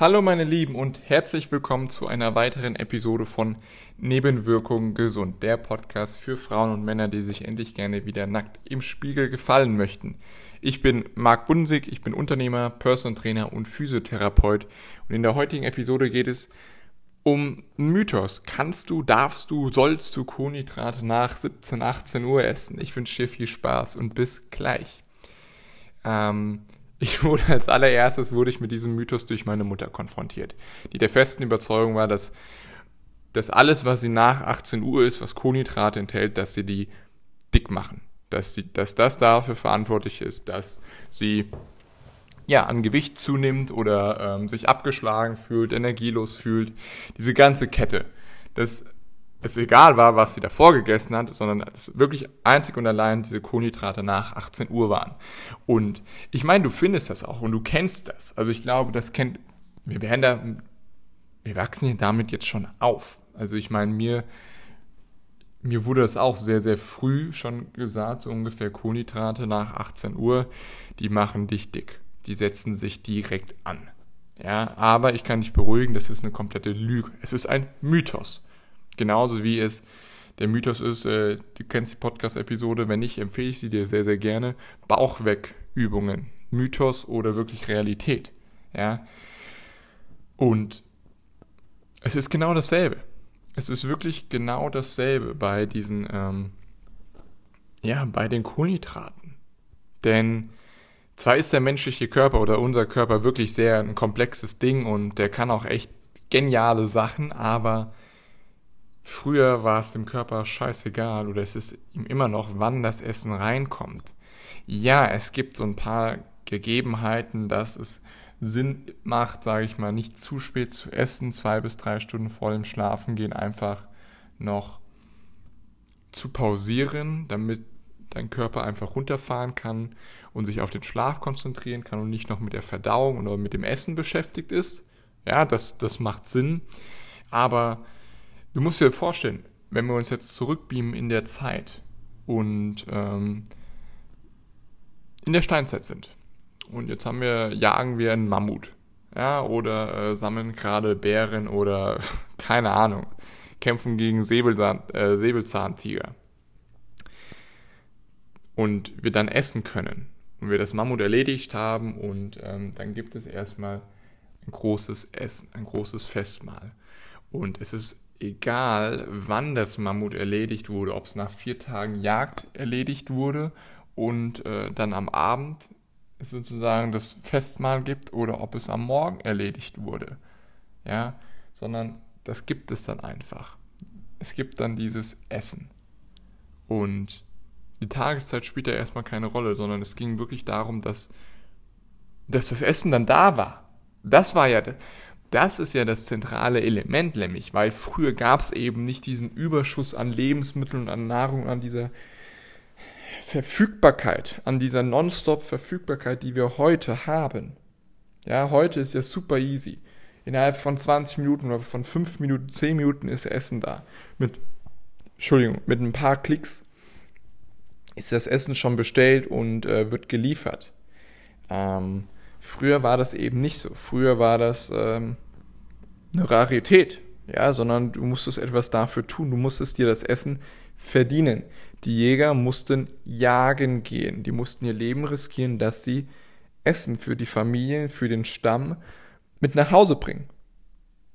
Hallo meine Lieben und herzlich willkommen zu einer weiteren Episode von Nebenwirkungen gesund, der Podcast für Frauen und Männer, die sich endlich gerne wieder nackt im Spiegel gefallen möchten. Ich bin Marc Bunsig, ich bin Unternehmer, Personal Trainer und Physiotherapeut und in der heutigen Episode geht es um Mythos. Kannst du, darfst du, sollst du Kohlenhydrate nach 17, 18 Uhr essen? Ich wünsche dir viel Spaß und bis gleich. Ähm, ich wurde als allererstes wurde ich mit diesem Mythos durch meine Mutter konfrontiert, die der festen Überzeugung war, dass, dass alles, was sie nach 18 Uhr ist, was Kohlenhydrate enthält, dass sie die dick machen. Dass, sie, dass das dafür verantwortlich ist, dass sie ja, an Gewicht zunimmt oder ähm, sich abgeschlagen fühlt, energielos fühlt. Diese ganze Kette. Das es egal war, was sie davor gegessen hat, sondern es wirklich einzig und allein diese Kohlenhydrate nach 18 Uhr waren. Und ich meine, du findest das auch und du kennst das. Also ich glaube, das kennt, wir werden da, wir wachsen hier damit jetzt schon auf. Also ich meine, mir, mir wurde das auch sehr, sehr früh schon gesagt, so ungefähr Kohlenhydrate nach 18 Uhr, die machen dich dick. Die setzen sich direkt an. Ja, aber ich kann dich beruhigen, das ist eine komplette Lüge. Es ist ein Mythos. Genauso wie es der Mythos ist, äh, du kennst die Podcast-Episode, wenn nicht, empfehle ich sie dir sehr, sehr gerne. Bauchwegübungen. Mythos oder wirklich Realität. Ja. Und es ist genau dasselbe. Es ist wirklich genau dasselbe bei diesen, ähm, ja, bei den Kohlenhydraten. Denn zwar ist der menschliche Körper oder unser Körper wirklich sehr ein komplexes Ding und der kann auch echt geniale Sachen, aber Früher war es dem Körper scheißegal oder es ist ihm immer noch, wann das Essen reinkommt. Ja, es gibt so ein paar Gegebenheiten, dass es Sinn macht, sage ich mal, nicht zu spät zu essen, zwei bis drei Stunden vor dem Schlafen gehen, einfach noch zu pausieren, damit dein Körper einfach runterfahren kann und sich auf den Schlaf konzentrieren kann und nicht noch mit der Verdauung oder mit dem Essen beschäftigt ist. Ja, das, das macht Sinn. Aber Du musst dir vorstellen, wenn wir uns jetzt zurückbeamen in der Zeit und ähm, in der Steinzeit sind und jetzt haben wir, jagen wir einen Mammut, ja, oder äh, sammeln gerade Bären oder keine Ahnung, kämpfen gegen Säbelzahn, äh, Säbelzahntiger und wir dann essen können und wir das Mammut erledigt haben und ähm, dann gibt es erstmal ein großes Essen, ein großes Festmahl. Und es ist egal, wann das Mammut erledigt wurde, ob es nach vier Tagen Jagd erledigt wurde und äh, dann am Abend sozusagen das Festmahl gibt oder ob es am Morgen erledigt wurde. Ja, sondern das gibt es dann einfach. Es gibt dann dieses Essen. Und die Tageszeit spielt ja erstmal keine Rolle, sondern es ging wirklich darum, dass, dass das Essen dann da war. Das war ja, das ist ja das zentrale Element, nämlich, weil früher gab es eben nicht diesen Überschuss an Lebensmitteln, an Nahrung, an dieser Verfügbarkeit, an dieser Nonstop-Verfügbarkeit, die wir heute haben. Ja, heute ist ja super easy. Innerhalb von 20 Minuten oder von 5 Minuten, 10 Minuten ist Essen da. Mit, Entschuldigung, mit ein paar Klicks ist das Essen schon bestellt und äh, wird geliefert. Ähm, Früher war das eben nicht so. Früher war das ähm, eine Rarität, ja, sondern du musstest etwas dafür tun. Du musstest dir das Essen verdienen. Die Jäger mussten jagen gehen. Die mussten ihr Leben riskieren, dass sie Essen für die Familien, für den Stamm mit nach Hause bringen.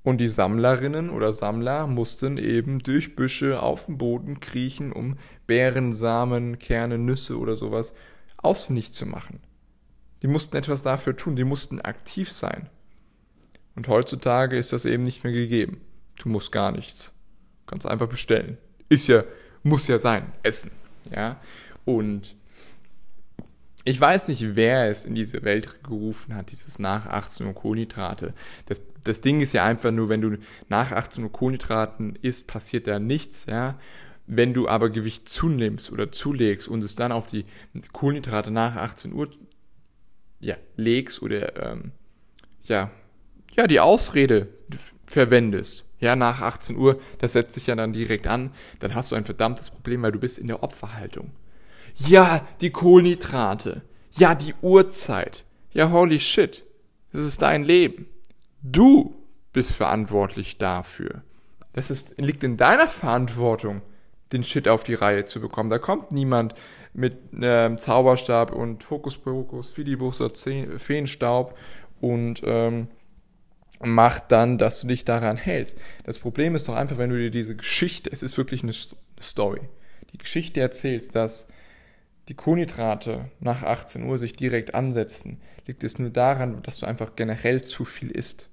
Und die Sammlerinnen oder Sammler mussten eben durch Büsche auf dem Boden kriechen, um Beeren, Samen, Kerne, Nüsse oder sowas ausfindig zu machen. Die mussten etwas dafür tun, die mussten aktiv sein. Und heutzutage ist das eben nicht mehr gegeben. Du musst gar nichts. Du kannst einfach bestellen. Ist ja, muss ja sein, essen. Ja. Und ich weiß nicht, wer es in diese Welt gerufen hat, dieses nach 18 Uhr Kohlenhydrate. Das, das Ding ist ja einfach nur, wenn du nach 18 Uhr Kohlenhydraten isst, passiert da nichts, ja. Wenn du aber Gewicht zunimmst oder zulegst und es dann auf die Kohlenhydrate nach 18 Uhr ja, legst oder ähm, ja, ja, die Ausrede verwendest, ja, nach 18 Uhr, das setzt sich ja dann direkt an, dann hast du ein verdammtes Problem, weil du bist in der Opferhaltung. Ja, die Kohlenhydrate. Ja, die Uhrzeit. Ja, holy shit. Das ist dein Leben. Du bist verantwortlich dafür. Das ist, liegt in deiner Verantwortung, den Shit auf die Reihe zu bekommen. Da kommt niemand mit ähm, Zauberstab und Hokuspokus, Filibuster, Feenstaub und ähm, macht dann, dass du dich daran hältst. Das Problem ist doch einfach, wenn du dir diese Geschichte, es ist wirklich eine Story, die Geschichte erzählst, dass die Kohlenhydrate nach 18 Uhr sich direkt ansetzen, liegt es nur daran, dass du einfach generell zu viel isst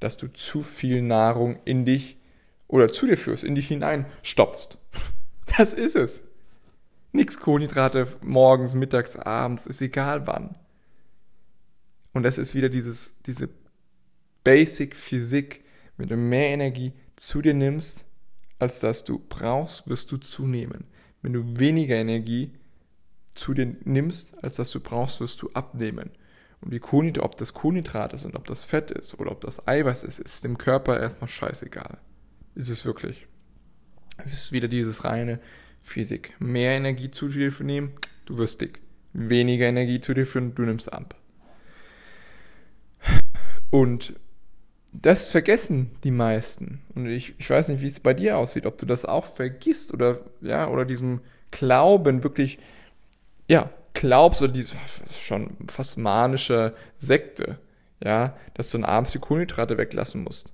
dass du zu viel Nahrung in dich oder zu dir führst, in dich hinein stopfst. Das ist es. Nix Kohlenhydrate morgens, mittags, abends, ist egal wann. Und das ist wieder dieses, diese Basic Physik. Wenn du mehr Energie zu dir nimmst, als dass du brauchst, wirst du zunehmen. Wenn du weniger Energie zu dir nimmst, als dass du brauchst, wirst du abnehmen. Und die Kohlenhydrate, ob das Kohlenhydrate sind, ob das Fett ist oder ob das Eiweiß ist, ist dem Körper erstmal scheißegal. Ist es wirklich. Es ist wieder dieses reine Physik. Mehr Energie zu dir nehmen, du wirst dick. Weniger Energie zu dir führen, du nimmst ab. Und das vergessen die meisten. Und ich, ich weiß nicht, wie es bei dir aussieht, ob du das auch vergisst oder, ja, oder diesem Glauben wirklich, ja, glaubst, oder diese schon fast manische Sekte, ja, dass du dann abends die Kohlenhydrate weglassen musst.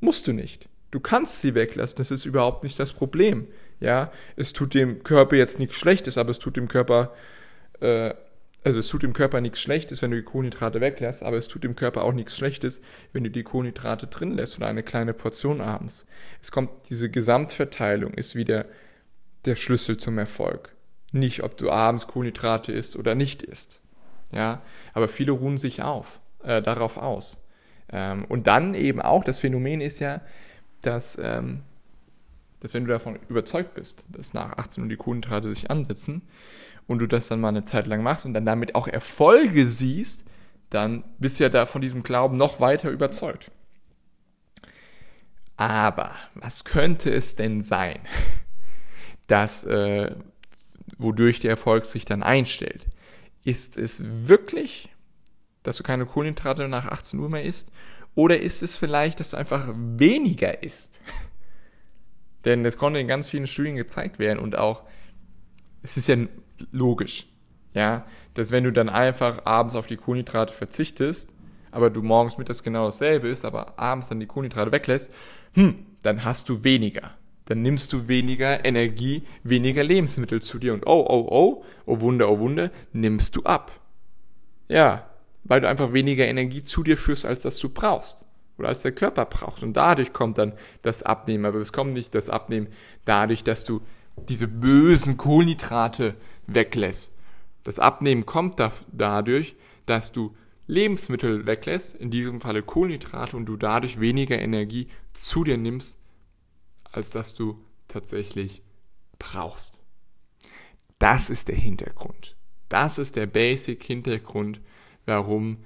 Musst du nicht. Du kannst sie weglassen, das ist überhaupt nicht das Problem. Ja, es tut dem Körper jetzt nichts Schlechtes, aber es tut dem Körper, äh, also es tut dem Körper nichts Schlechtes, wenn du die Kohlenhydrate weglässt, aber es tut dem Körper auch nichts Schlechtes, wenn du die Kohlenhydrate drin lässt oder eine kleine Portion abends. Es kommt, diese Gesamtverteilung ist wieder der Schlüssel zum Erfolg nicht, ob du abends Kohlenhydrate isst oder nicht isst. Ja, aber viele ruhen sich auf, äh, darauf aus. Ähm, und dann eben auch, das Phänomen ist ja, dass, ähm, dass wenn du davon überzeugt bist, dass nach 18 Uhr die Kohlenhydrate sich ansetzen und du das dann mal eine Zeit lang machst und dann damit auch Erfolge siehst, dann bist du ja da von diesem Glauben noch weiter überzeugt. Aber was könnte es denn sein, dass äh, wodurch der Erfolg sich dann einstellt. Ist es wirklich, dass du keine Kohlenhydrate nach 18 Uhr mehr isst? Oder ist es vielleicht, dass du einfach weniger isst? Denn das konnte in ganz vielen Studien gezeigt werden und auch, es ist ja logisch, ja, dass wenn du dann einfach abends auf die Kohlenhydrate verzichtest, aber du morgens mittags genau dasselbe isst, aber abends dann die Kohlenhydrate weglässt, hm, dann hast du weniger dann nimmst du weniger Energie, weniger Lebensmittel zu dir und oh, oh, oh, oh Wunder, oh Wunder, nimmst du ab. Ja, weil du einfach weniger Energie zu dir führst, als das du brauchst oder als der Körper braucht. Und dadurch kommt dann das Abnehmen. Aber es kommt nicht das Abnehmen dadurch, dass du diese bösen Kohlenhydrate weglässt. Das Abnehmen kommt da, dadurch, dass du Lebensmittel weglässt, in diesem Falle Kohlenhydrate, und du dadurch weniger Energie zu dir nimmst, als dass du tatsächlich brauchst. Das ist der Hintergrund. Das ist der Basic-Hintergrund, warum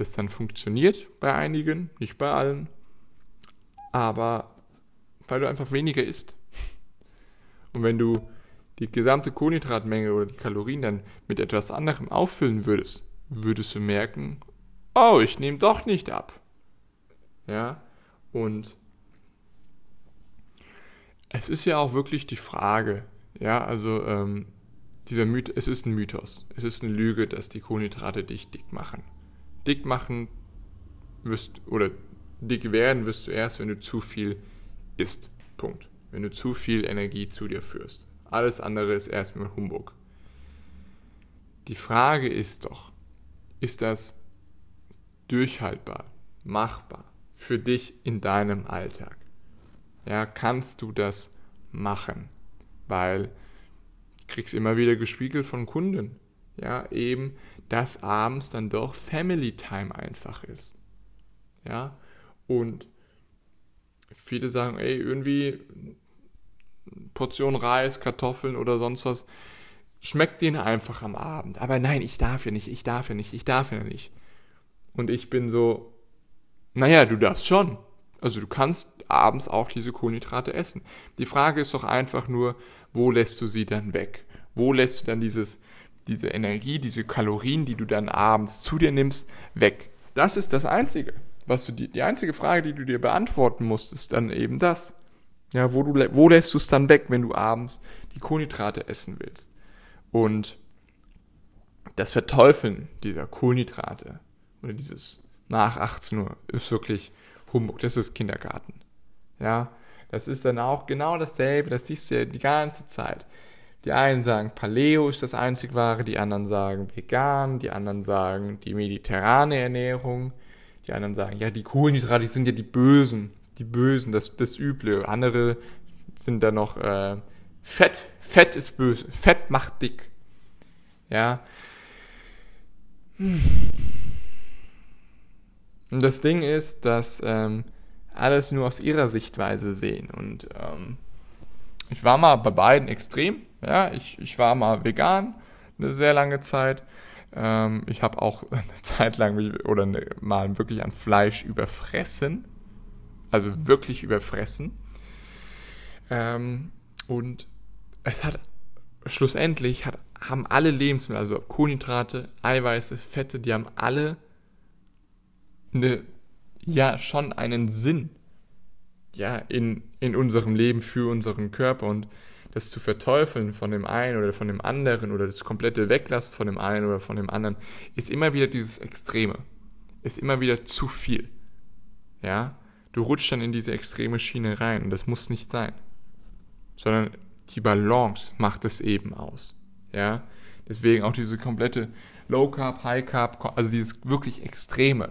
das dann funktioniert bei einigen, nicht bei allen, aber weil du einfach weniger isst. Und wenn du die gesamte Kohlenhydratmenge oder die Kalorien dann mit etwas anderem auffüllen würdest, würdest du merken, oh, ich nehme doch nicht ab. Ja, und es ist ja auch wirklich die Frage, ja, also ähm, dieser Mythos, es ist ein Mythos, es ist eine Lüge, dass die Kohlenhydrate dich dick machen. Dick machen wirst, oder dick werden wirst du erst, wenn du zu viel isst. Punkt. Wenn du zu viel Energie zu dir führst. Alles andere ist erstmal Humbug. Die Frage ist doch, ist das durchhaltbar, machbar für dich in deinem Alltag? ja, kannst du das machen? Weil ich krieg's immer wieder gespiegelt von Kunden, ja, eben, dass abends dann doch Family Time einfach ist. Ja, und viele sagen, ey, irgendwie Portion Reis, Kartoffeln oder sonst was, schmeckt denen einfach am Abend. Aber nein, ich darf ja nicht, ich darf ja nicht, ich darf ja nicht. Und ich bin so, naja, du darfst schon. Also du kannst abends auch diese Kohlenhydrate essen. Die Frage ist doch einfach nur, wo lässt du sie dann weg? Wo lässt du dann dieses, diese Energie, diese Kalorien, die du dann abends zu dir nimmst, weg? Das ist das Einzige, was du die, die einzige Frage, die du dir beantworten musst, ist dann eben das. Ja, wo du, wo lässt du es dann weg, wenn du abends die Kohlenhydrate essen willst? Und das Verteufeln dieser Kohlenhydrate oder dieses nach 18 Uhr ist wirklich Humbug. Das ist Kindergarten. Ja, das ist dann auch genau dasselbe. Das siehst du ja die ganze Zeit. Die einen sagen, Paleo ist das einzig wahre, die anderen sagen vegan, die anderen sagen die mediterrane Ernährung, die anderen sagen, ja, die Kohlenhydrate sind ja die Bösen, die Bösen, das, das Üble. Andere sind da noch äh, Fett, Fett ist böse, Fett macht dick. Ja. Und das Ding ist, dass ähm, alles nur aus ihrer Sichtweise sehen. Und ähm, ich war mal bei beiden extrem. Ja, ich, ich war mal vegan eine sehr lange Zeit. Ähm, ich habe auch eine Zeit lang oder eine, mal wirklich an Fleisch überfressen. Also wirklich überfressen. Ähm, und es hat schlussendlich hat, haben alle Lebensmittel, also Kohlenhydrate, Eiweiße, Fette, die haben alle eine, ja, schon einen Sinn. Ja, in, in unserem Leben für unseren Körper und das zu verteufeln von dem einen oder von dem anderen oder das komplette Weglassen von dem einen oder von dem anderen, ist immer wieder dieses Extreme. Ist immer wieder zu viel. Ja? Du rutschst dann in diese extreme Schiene rein und das muss nicht sein. Sondern die Balance macht es eben aus. Ja? Deswegen auch diese komplette Low Carb, High Carb, also dieses wirklich Extreme.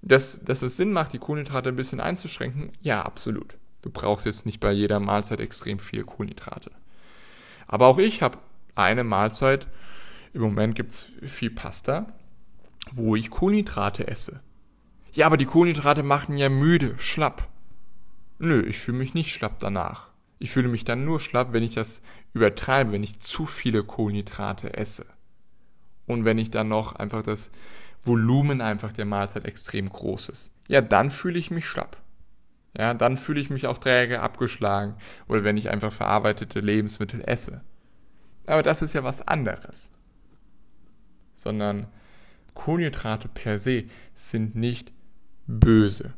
Dass, dass es Sinn macht, die Kohlenhydrate ein bisschen einzuschränken, ja, absolut. Du brauchst jetzt nicht bei jeder Mahlzeit extrem viel Kohlenhydrate. Aber auch ich habe eine Mahlzeit, im Moment gibt es viel Pasta, wo ich Kohlenhydrate esse. Ja, aber die Kohlenhydrate machen ja müde, schlapp. Nö, ich fühle mich nicht schlapp danach. Ich fühle mich dann nur schlapp, wenn ich das übertreibe, wenn ich zu viele Kohlenhydrate esse. Und wenn ich dann noch einfach das Volumen einfach der Mahlzeit extrem groß ist. Ja, dann fühle ich mich schlapp. Ja, dann fühle ich mich auch träge, abgeschlagen oder wenn ich einfach verarbeitete Lebensmittel esse. Aber das ist ja was anderes. Sondern Kohlenhydrate per se sind nicht böse.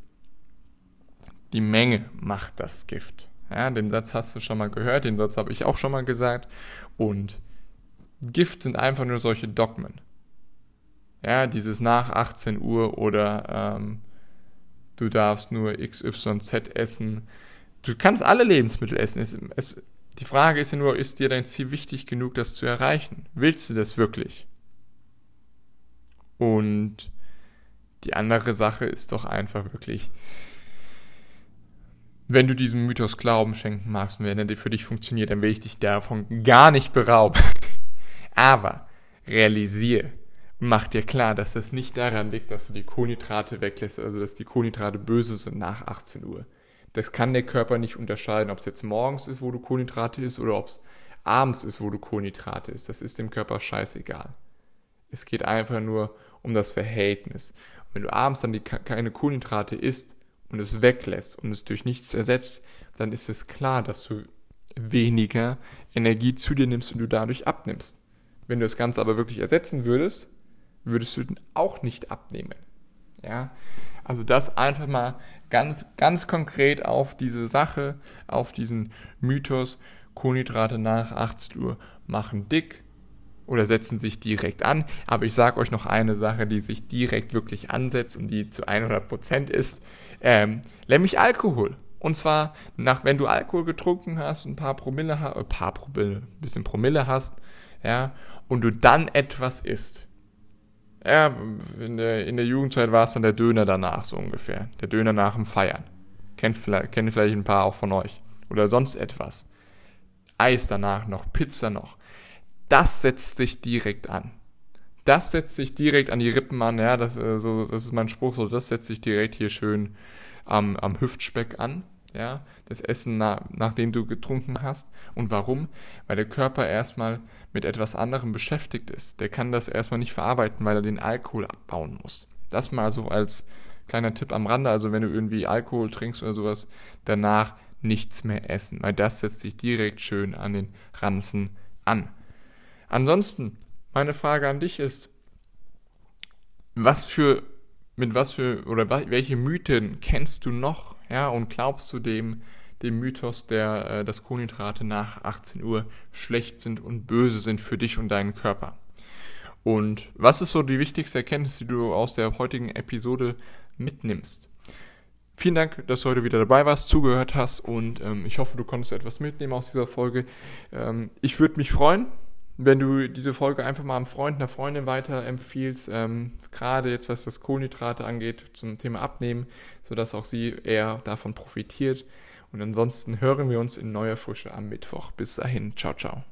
Die Menge macht das Gift. Ja, den Satz hast du schon mal gehört, den Satz habe ich auch schon mal gesagt. Und Gift sind einfach nur solche Dogmen. Ja, dieses nach 18 Uhr oder ähm, du darfst nur XYZ essen. Du kannst alle Lebensmittel essen. Es, es, die Frage ist ja nur, ist dir dein Ziel wichtig genug, das zu erreichen? Willst du das wirklich? Und die andere Sache ist doch einfach wirklich, wenn du diesem Mythos Glauben schenken magst und wenn er für dich funktioniert, dann will ich dich davon gar nicht berauben. Aber realisiere, mach dir klar, dass das nicht daran liegt, dass du die Kohlenhydrate weglässt, also dass die Kohlenhydrate böse sind nach 18 Uhr. Das kann der Körper nicht unterscheiden, ob es jetzt morgens ist, wo du Kohlenhydrate isst, oder ob es abends ist, wo du Kohlenhydrate isst. Das ist dem Körper scheißegal. Es geht einfach nur um das Verhältnis. Und wenn du abends dann die, keine Kohlenhydrate isst und es weglässt und es durch nichts ersetzt, dann ist es klar, dass du weniger Energie zu dir nimmst und du dadurch abnimmst. Wenn du das Ganze aber wirklich ersetzen würdest, würdest du auch nicht abnehmen. Ja, also das einfach mal ganz, ganz konkret auf diese Sache, auf diesen Mythos, Kohlenhydrate nach 18 Uhr machen dick oder setzen sich direkt an. Aber ich sage euch noch eine Sache, die sich direkt wirklich ansetzt und die zu 100% ist, ähm, nämlich Alkohol. Und zwar, nach, wenn du Alkohol getrunken hast, ein paar Promille, äh, paar Promille, ein bisschen Promille hast, ja, und du dann etwas isst, ja, in der, in der Jugendzeit war es dann der Döner danach, so ungefähr. Der Döner nach dem Feiern. Kennt vielleicht, kennen vielleicht ein paar auch von euch. Oder sonst etwas. Eis danach noch, Pizza noch. Das setzt sich direkt an. Das setzt sich direkt an die Rippen an, ja, das, äh, so, das ist mein Spruch, so, das setzt sich direkt hier schön am, am Hüftspeck an ja, das Essen, na, nachdem du getrunken hast. Und warum? Weil der Körper erstmal mit etwas anderem beschäftigt ist. Der kann das erstmal nicht verarbeiten, weil er den Alkohol abbauen muss. Das mal so als kleiner Tipp am Rande. Also wenn du irgendwie Alkohol trinkst oder sowas, danach nichts mehr essen, weil das setzt sich direkt schön an den Ranzen an. Ansonsten, meine Frage an dich ist, was für mit was für oder welche Mythen kennst du noch, ja, und glaubst du dem, dem Mythos, der, äh, dass Kohlenhydrate nach 18 Uhr schlecht sind und böse sind für dich und deinen Körper? Und was ist so die wichtigste Erkenntnis, die du aus der heutigen Episode mitnimmst? Vielen Dank, dass du heute wieder dabei warst, zugehört hast und ähm, ich hoffe, du konntest etwas mitnehmen aus dieser Folge. Ähm, ich würde mich freuen, wenn du diese Folge einfach mal einem Freund, einer Freundin weiterempfiehlst, ähm, gerade jetzt was das Kohlenhydrate angeht, zum Thema Abnehmen, sodass auch sie eher davon profitiert. Und ansonsten hören wir uns in neuer Frische am Mittwoch. Bis dahin, ciao, ciao.